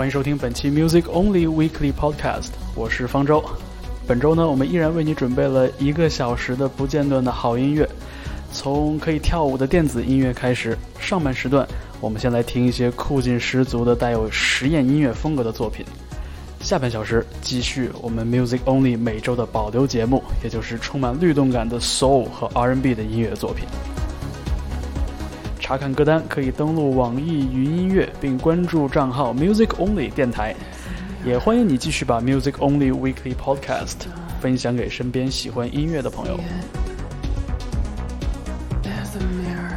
欢迎收听本期 Music Only Weekly Podcast，我是方舟。本周呢，我们依然为你准备了一个小时的不间断的好音乐，从可以跳舞的电子音乐开始。上半时段，我们先来听一些酷劲十足的带有实验音乐风格的作品。下半小时继续我们 Music Only 每周的保留节目，也就是充满律动感的 Soul 和 R&B 的音乐作品。查看歌单可以登录网易云音乐，并关注账号 Music Only 电台。也欢迎你继续把 Music Only Weekly Podcast 分享给身边喜欢音乐的朋友。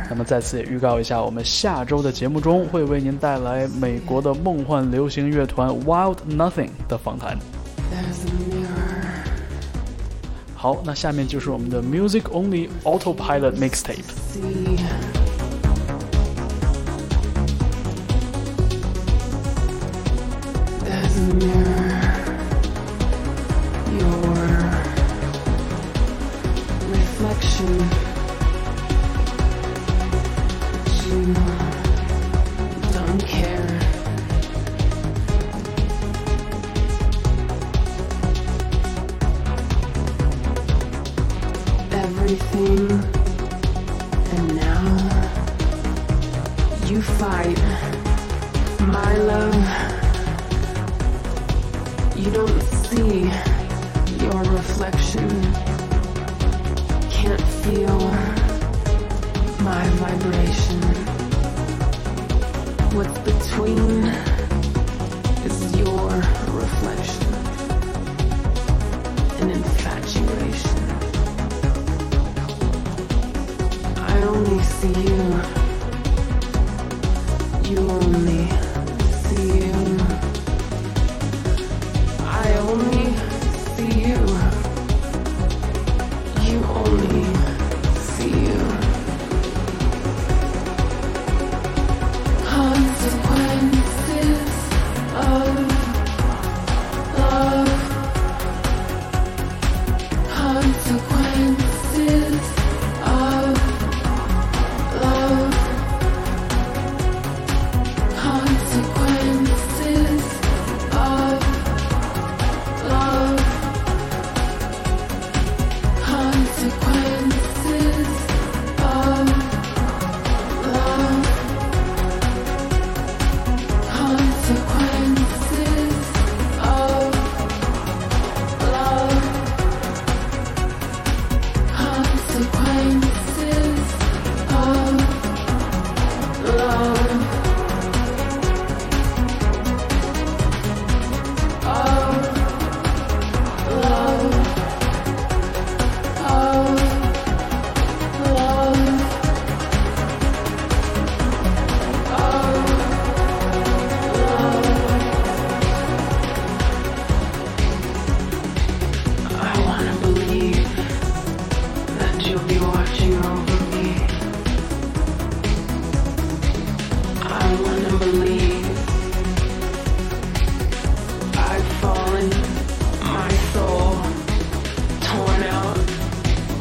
那么在此也预告一下，我们下周的节目中会为您带来美国的梦幻流行乐团 Wild Nothing 的访谈。好，那下面就是我们的 Music Only Autopilot Mixtape。Yeah.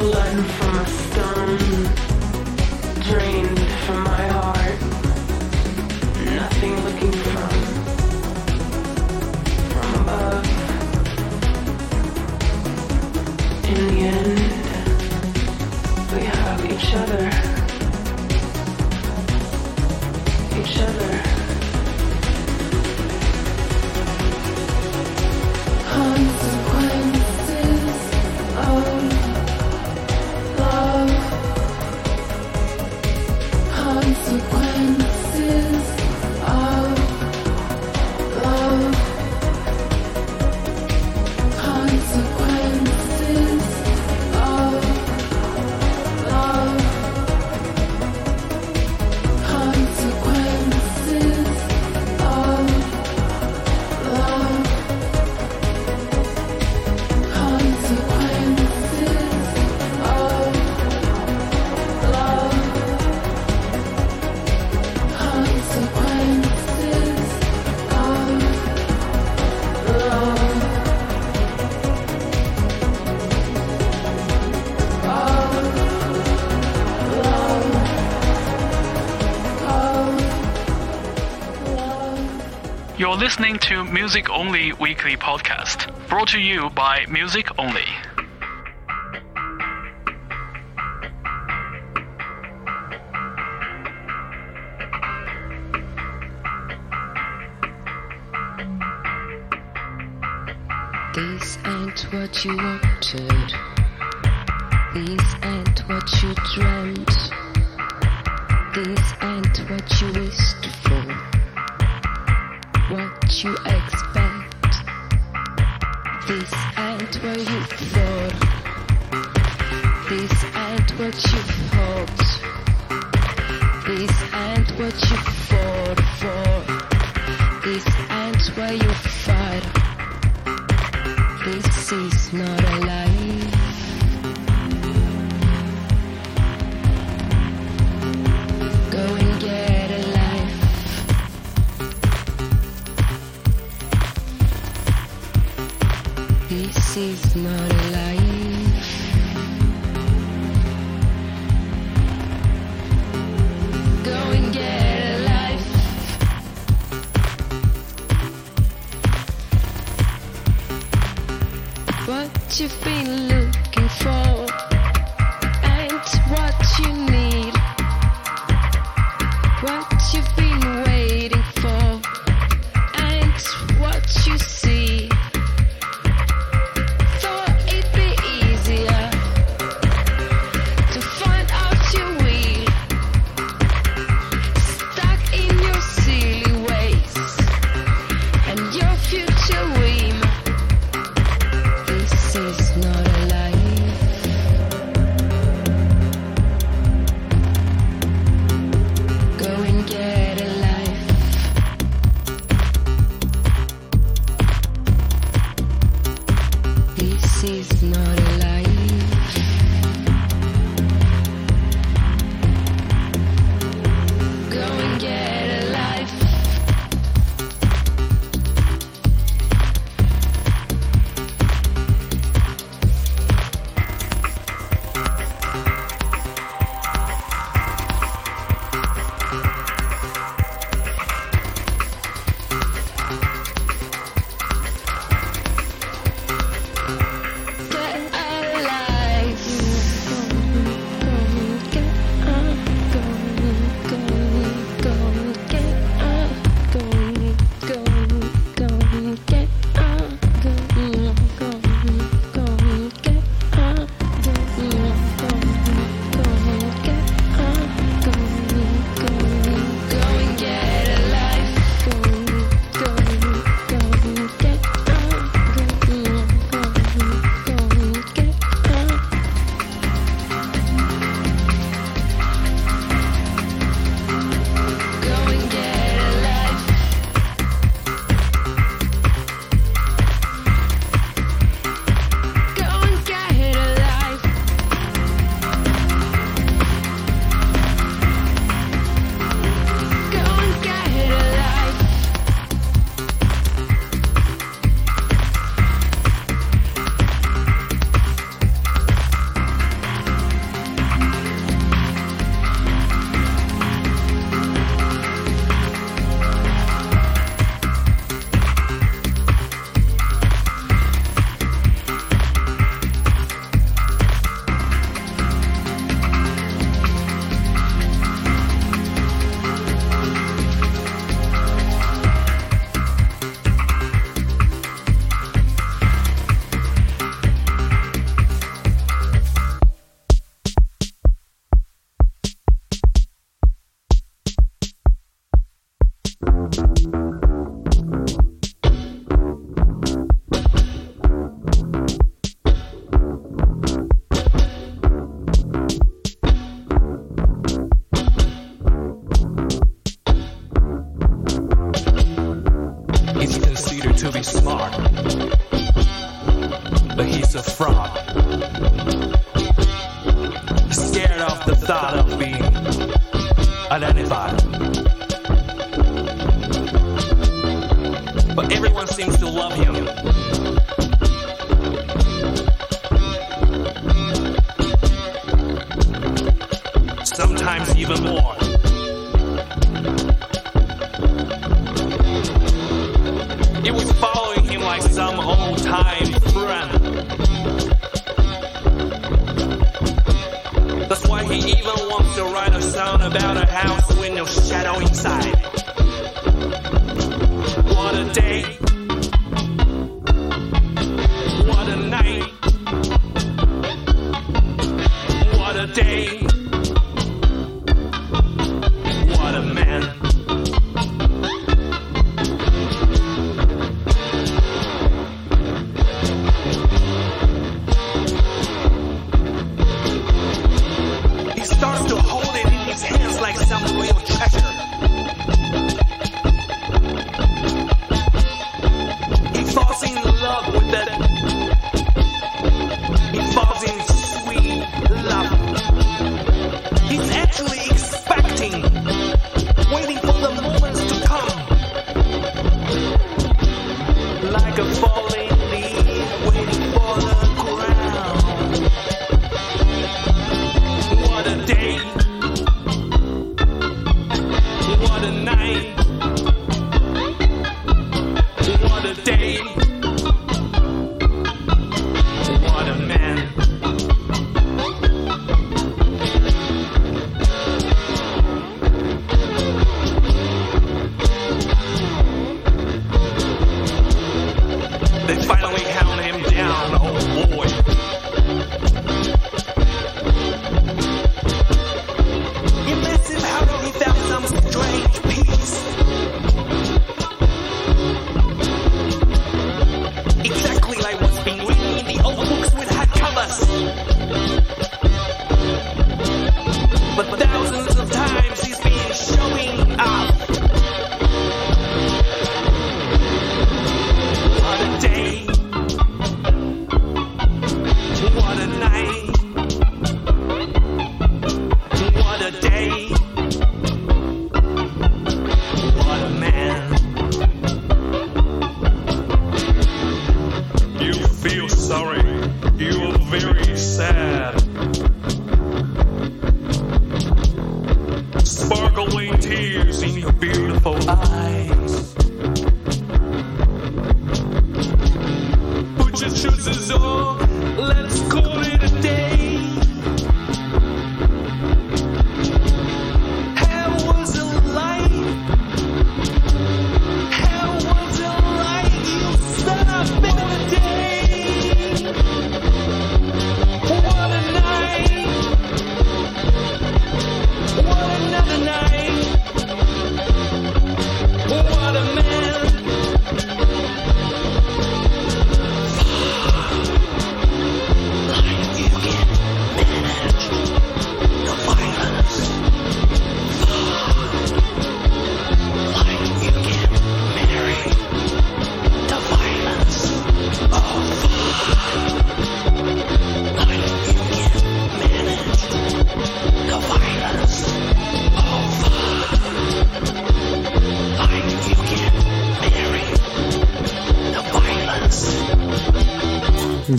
blood from a stone, drained from my heart, nothing looking from, from above. In the end, we have each other. listening to Music Only Weekly Podcast, brought to you by Music Only. This ain't what you wanted. This ain't what you dreamt. what you've hoped. Please what you.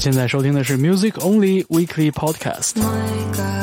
现在收听的是 Music Only Weekly Podcast。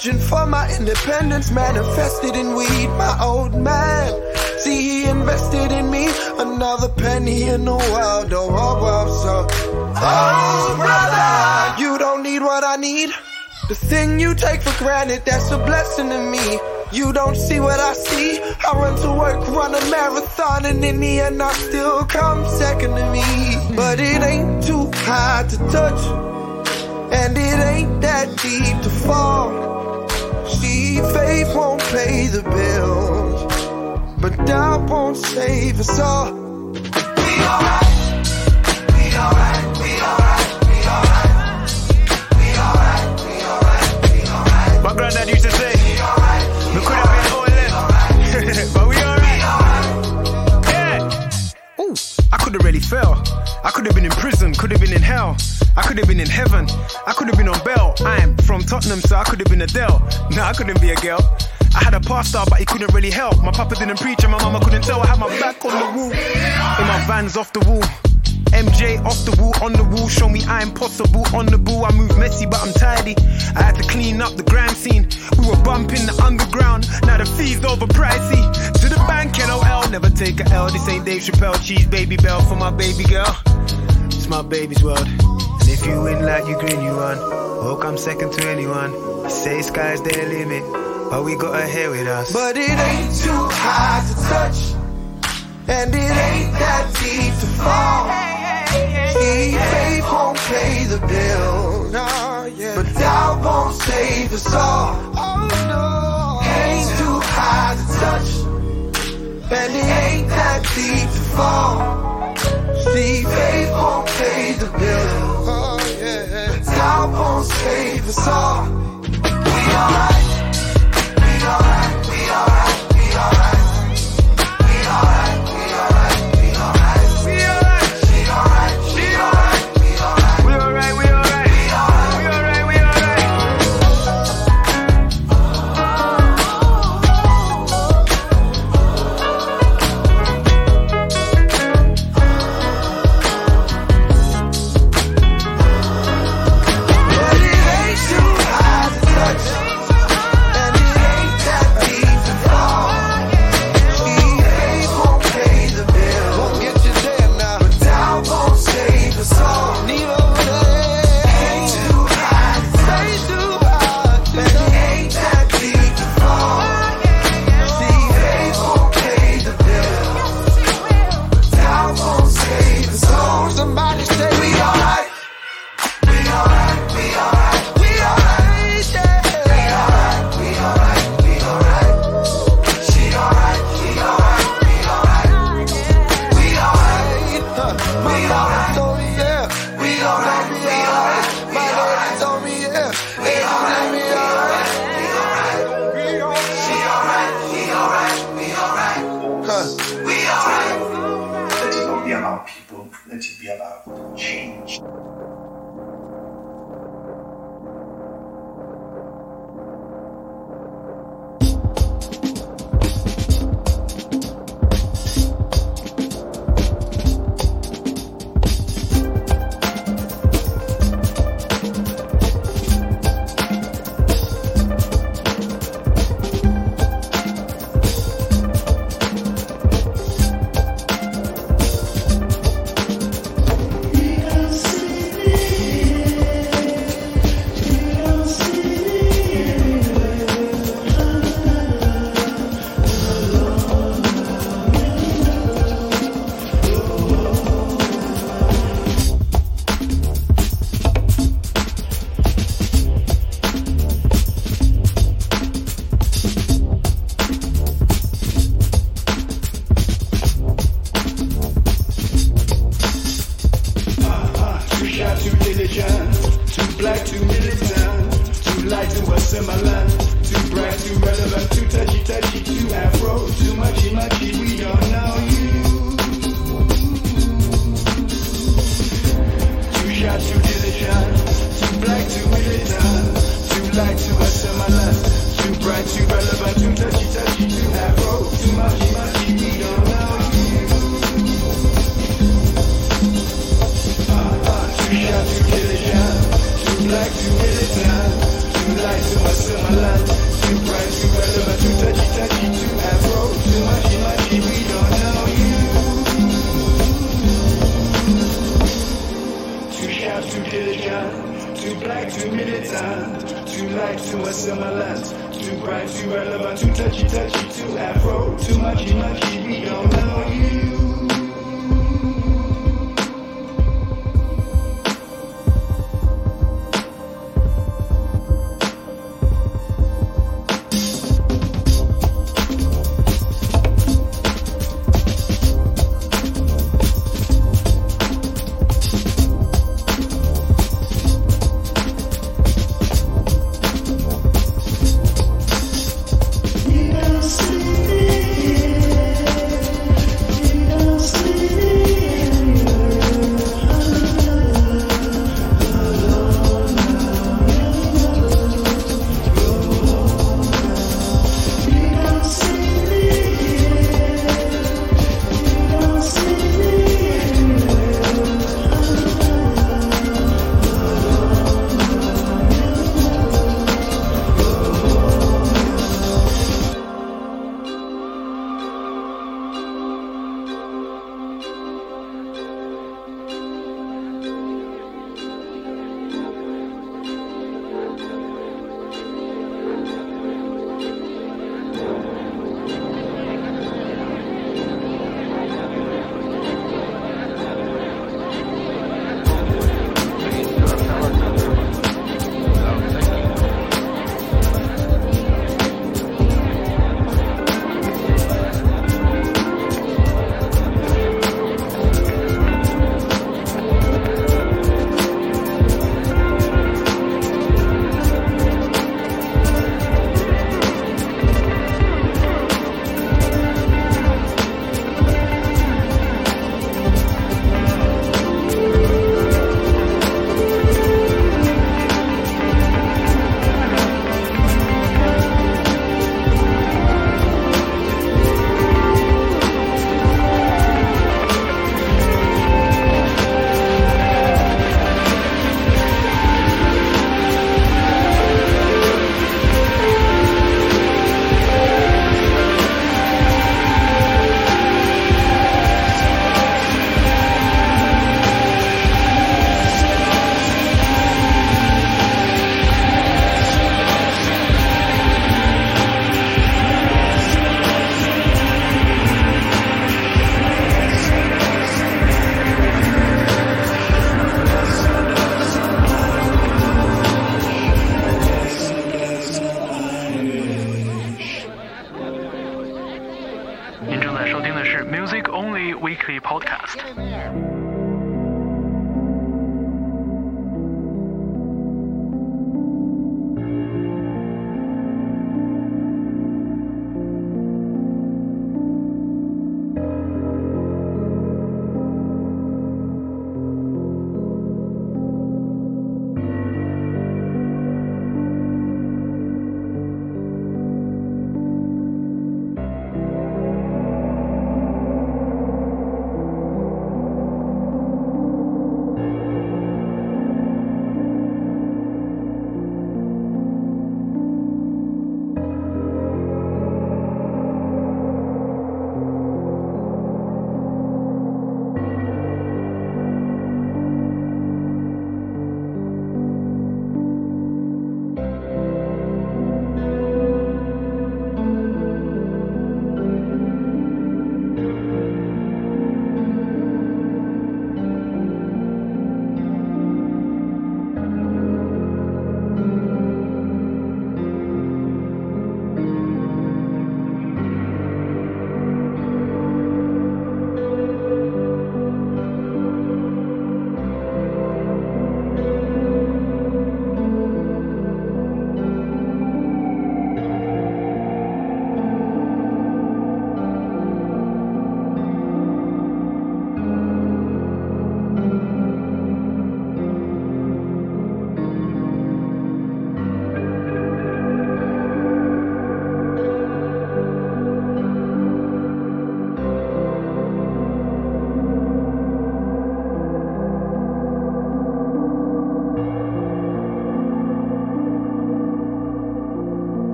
Searching for my independence, manifested in weed. My old man, see, he invested in me. Another penny in the world, oh, oh, oh, so. Oh, brother, you don't need what I need. The thing you take for granted, that's a blessing to me. You don't see what I see. I run to work, run a marathon, and in the end, I still come second to me. But it ain't too high to touch, and it ain't that deep to fall. See, faith won't pay the bills, but doubt won't save us all. My granddad used to say, we could have been oiling, but we alright. Yeah. Ooh, I could have really fell. I could have been in prison, could have been in hell. I could have been in heaven. I could have been on bail. I'm from Tottenham, so I could have been Adele. No, I couldn't be a girl. I had a pastor, but he couldn't really help. My papa didn't preach, and my mama couldn't tell. I had my back on the wall. In my vans off the wall. MJ off the wall, on the wall, show me I'm possible. On the ball, I move messy, but I'm tidy. I had to clean up the grime scene. We were bumping the underground, now the fees over pricey. To the bank, LOL, never take a L. This ain't Dave Chappelle, cheese Babybel for my baby girl. It's my baby's world. If you win like you green, you won. Woke I'm second to anyone. Say sky's the limit, but we got ahead with us. But it ain't too high to touch, and it ain't that deep to fall. See, faith won't pay the bill, no, yeah. but doubt won't save us all. Oh no, ain't too high to touch, and it ain't that deep to fall. See, faith won't pay the bill, oh, doubt won't save us all. We alright. Too assimilant, too bright, too relevant, too touchy, touchy, too afro, too muchy, muchy. We don't know you.